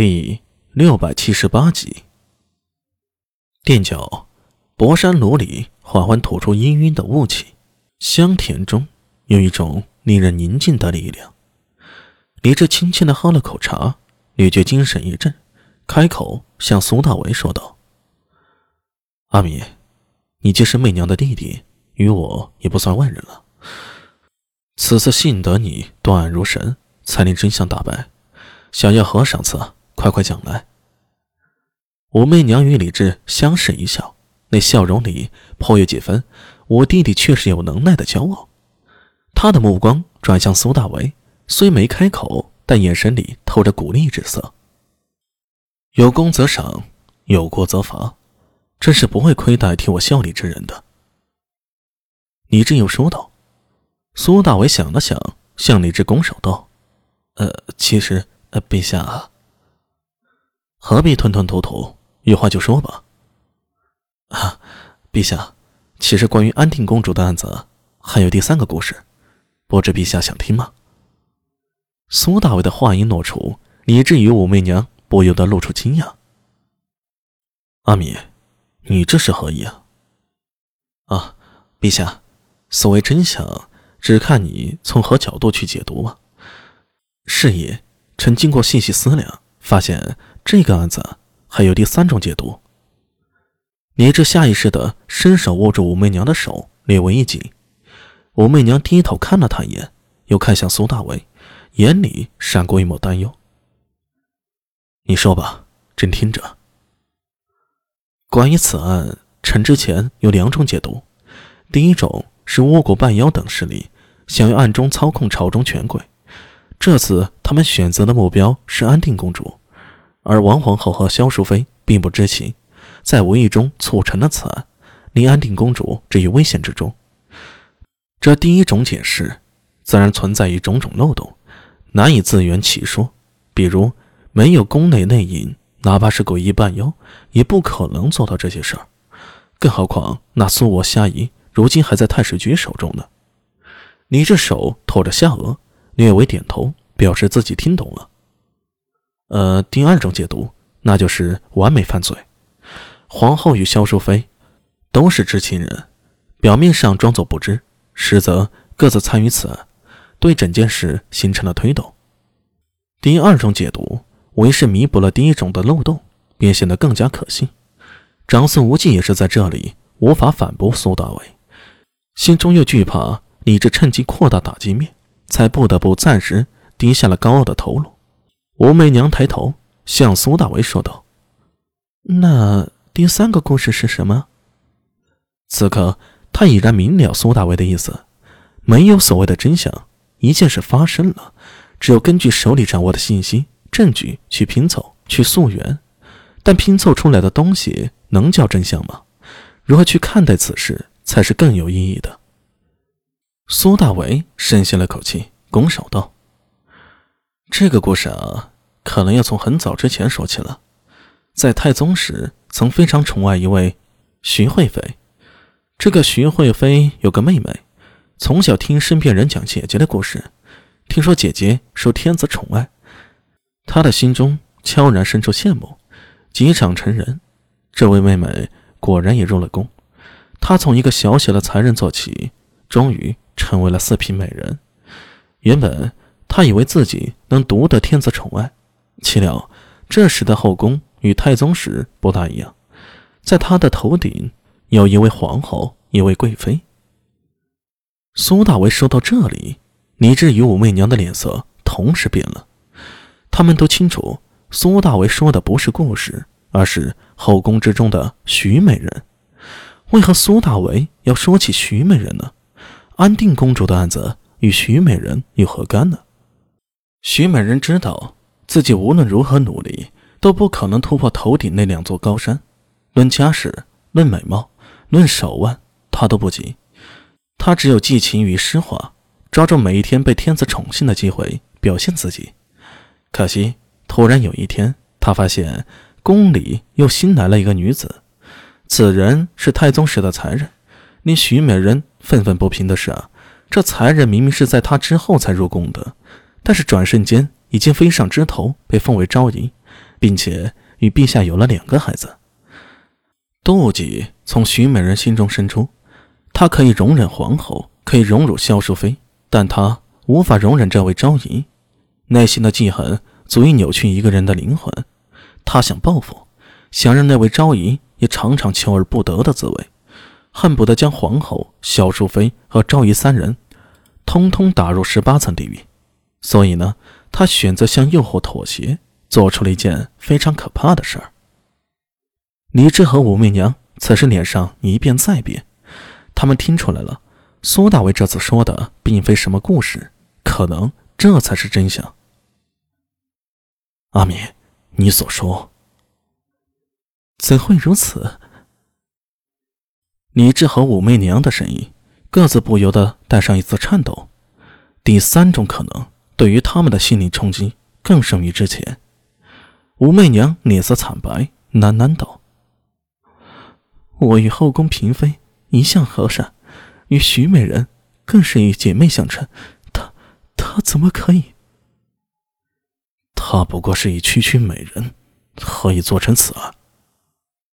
第六百七十八集。垫脚，博山炉里缓缓吐出氤氲的雾气，香甜中有一种令人宁静的力量。李治轻轻的喝了口茶，女觉精神一振，开口向苏大为说道：“阿米，你既是媚娘的弟弟，与我也不算外人了。此次幸得你断案如神，才令真相大白。想要何赏赐？快快讲来。”武媚娘与李治相视一笑，那笑容里颇有几分“我弟弟确实有能耐”的骄傲。他的目光转向苏大为，虽没开口，但眼神里透着鼓励之色。有功则赏，有过则罚，真是不会亏待替我效力之人的。李治又说道。苏大为想了想，向李治拱手道：“呃，其实，呃，陛下，何必吞吞吐吐？”有话就说吧。啊，陛下，其实关于安定公主的案子还有第三个故事，不知陛下想听吗？苏大伟的话音落出，以至于武媚娘不由得露出惊讶。阿米，你这是何意啊？啊，陛下，所谓真相，只看你从何角度去解读吧。是也，臣经过细细思量，发现这个案子。还有第三种解读。李治下意识的伸手握住武媚娘的手，略微一紧。武媚娘低头看了他一眼，又看向苏大为，眼里闪过一抹担忧。你说吧，朕听着。关于此案，臣之前有两种解读。第一种是倭国半妖等势力想要暗中操控朝中权贵，这次他们选择的目标是安定公主。而王皇后和萧淑妃并不知情，在无意中促成了此案，令安定公主置于危险之中。这第一种解释，自然存在于种种漏洞，难以自圆其说。比如，没有宫内内应，哪怕是诡异半妖，也不可能做到这些事儿。更何况，那苏我虾夷如今还在太史局手中呢。你这手托着下颚，略微点头，表示自己听懂了。呃，第二种解读，那就是完美犯罪。皇后与萧淑妃都是知情人，表面上装作不知，实则各自参与此案，对整件事形成了推动。第二种解读，为是弥补了第一种的漏洞，便显得更加可信。长孙无忌也是在这里无法反驳苏大伟，心中又惧怕李治趁机扩大打击面，才不得不暂时低下了高傲的头颅。武媚娘抬头向苏大为说道：“那第三个故事是什么？”此刻，他已然明了苏大为的意思：没有所谓的真相，一件事发生了，只有根据手里掌握的信息、证据去拼凑、去溯源。但拼凑出来的东西能叫真相吗？如何去看待此事才是更有意义的？苏大为深吸了口气，拱手道。这个故事啊，可能要从很早之前说起了。在太宗时，曾非常宠爱一位徐惠妃。这个徐惠妃有个妹妹，从小听身边人讲姐姐的故事，听说姐姐受天子宠爱，她的心中悄然生出羡慕，急长成人。这位妹妹果然也入了宫。她从一个小小的才人做起，终于成为了四品美人。原本。他以为自己能独得天子宠爱，岂料这时的后宫与太宗时不大一样，在他的头顶有一位皇后，一位贵妃。苏大为说到这里，李治与武媚娘的脸色同时变了。他们都清楚，苏大为说的不是故事，而是后宫之中的徐美人。为何苏大为要说起徐美人呢？安定公主的案子与徐美人有何干呢？徐美人知道自己无论如何努力都不可能突破头顶那两座高山，论家世、论美貌、论手腕，她都不及。她只有寄情于诗画，抓住每一天被天子宠幸的机会表现自己。可惜，突然有一天，她发现宫里又新来了一个女子，此人是太宗时的才人。令徐美人愤愤不平的是，这才人明明是在她之后才入宫的。但是转瞬间已经飞上枝头，被奉为昭仪，并且与陛下有了两个孩子。妒忌从徐美人心中生出，她可以容忍皇后，可以荣辱萧淑妃，但她无法容忍这位昭仪。内心的记恨足以扭曲一个人的灵魂。她想报复，想让那位昭仪也尝尝求而不得的滋味，恨不得将皇后、萧淑妃和昭仪三人，通通打入十八层地狱。所以呢，他选择向诱惑妥协，做出了一件非常可怕的事儿。李治和武媚娘此时脸上一变再变，他们听出来了，苏大为这次说的并非什么故事，可能这才是真相。阿敏，你所说，怎会如此？李治和武媚娘的声音各自不由得带上一丝颤抖。第三种可能，对于他们的心理冲击更胜于之前。武媚娘脸色惨白，喃喃道。我与后宫嫔妃一向和善，与徐美人更是以姐妹相称。她，她怎么可以？她不过是一区区美人，何以做成此案？